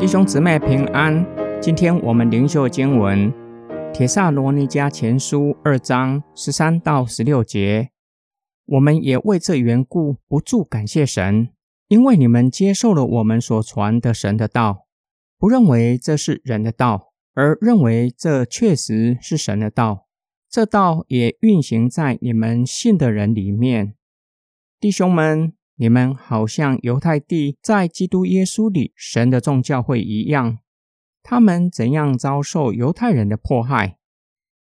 弟兄姊妹平安，今天我们灵修经文《铁萨罗尼迦前书》二章十三到十六节。我们也为这缘故不住感谢神，因为你们接受了我们所传的神的道，不认为这是人的道，而认为这确实是神的道。这道也运行在你们信的人里面，弟兄们，你们好像犹太地在基督耶稣里神的众教会一样，他们怎样遭受犹太人的迫害，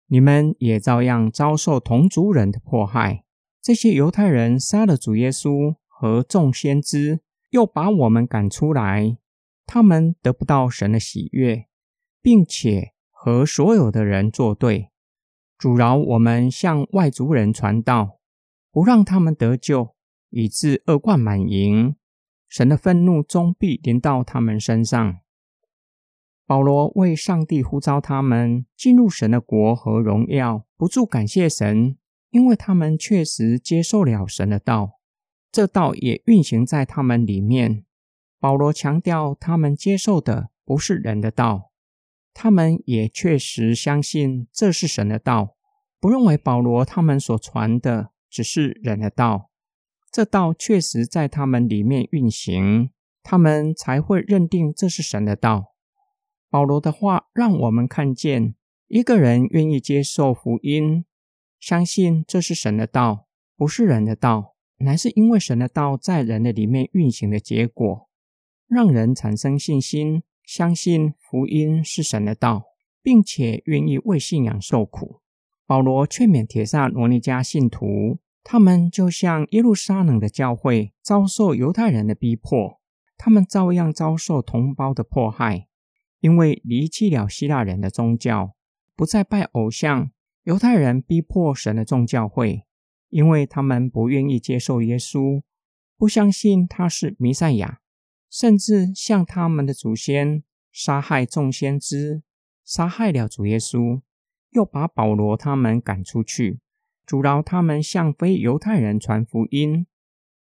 你们也照样遭受同族人的迫害。这些犹太人杀了主耶稣和众先知，又把我们赶出来，他们得不到神的喜悦，并且和所有的人作对。阻挠我们向外族人传道，不让他们得救，以致恶贯满盈。神的愤怒终必临到他们身上。保罗为上帝呼召他们进入神的国和荣耀，不住感谢神，因为他们确实接受了神的道，这道也运行在他们里面。保罗强调，他们接受的不是人的道。他们也确实相信这是神的道，不认为保罗他们所传的只是人的道。这道确实在他们里面运行，他们才会认定这是神的道。保罗的话让我们看见，一个人愿意接受福音，相信这是神的道，不是人的道，乃是因为神的道在人的里面运行的结果，让人产生信心。相信福音是神的道，并且愿意为信仰受苦。保罗劝勉铁萨罗尼迦信徒，他们就像耶路撒冷的教会遭受犹太人的逼迫，他们照样遭受同胞的迫害，因为离弃了希腊人的宗教，不再拜偶像。犹太人逼迫神的众教会，因为他们不愿意接受耶稣，不相信他是弥赛亚。甚至像他们的祖先杀害众先知，杀害了主耶稣，又把保罗他们赶出去，阻挠他们向非犹太人传福音。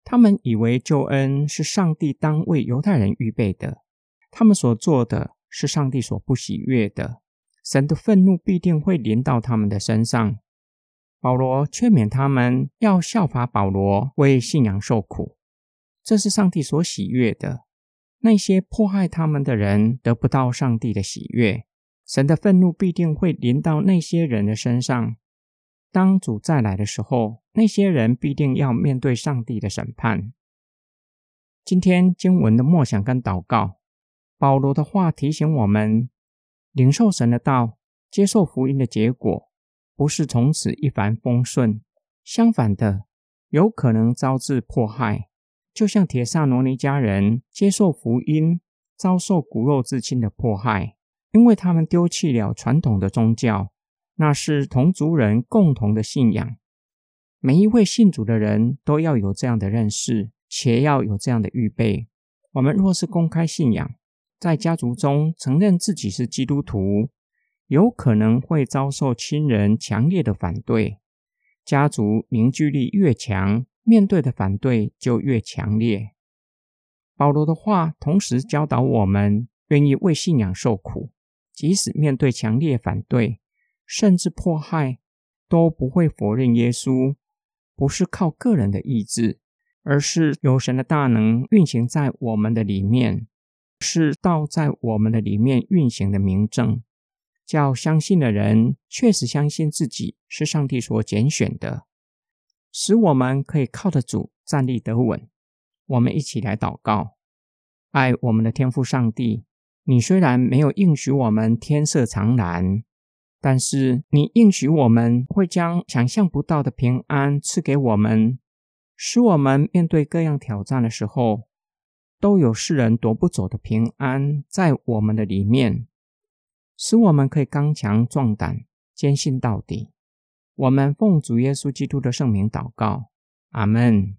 他们以为救恩是上帝当为犹太人预备的，他们所做的是上帝所不喜悦的，神的愤怒必定会临到他们的身上。保罗劝勉他们要效法保罗，为信仰受苦。这是上帝所喜悦的。那些迫害他们的人得不到上帝的喜悦，神的愤怒必定会临到那些人的身上。当主再来的时候，那些人必定要面对上帝的审判。今天经文的默想跟祷告，保罗的话提醒我们：领受神的道、接受福音的结果，不是从此一帆风顺，相反的，有可能招致迫害。就像铁萨罗尼家人接受福音，遭受骨肉至亲的迫害，因为他们丢弃了传统的宗教，那是同族人共同的信仰。每一位信主的人都要有这样的认识，且要有这样的预备。我们若是公开信仰，在家族中承认自己是基督徒，有可能会遭受亲人强烈的反对。家族凝聚力越强。面对的反对就越强烈。保罗的话同时教导我们，愿意为信仰受苦，即使面对强烈反对，甚至迫害，都不会否认耶稣。不是靠个人的意志，而是有神的大能运行在我们的里面，是道在我们的里面运行的明证，叫相信的人确实相信自己是上帝所拣选的。使我们可以靠得住、站立得稳。我们一起来祷告：爱我们的天父上帝，你虽然没有应许我们天色常蓝，但是你应许我们会将想象不到的平安赐给我们，使我们面对各样挑战的时候，都有世人夺不走的平安在我们的里面，使我们可以刚强壮胆、坚信到底。我们奉主耶稣基督的圣名祷告，阿门。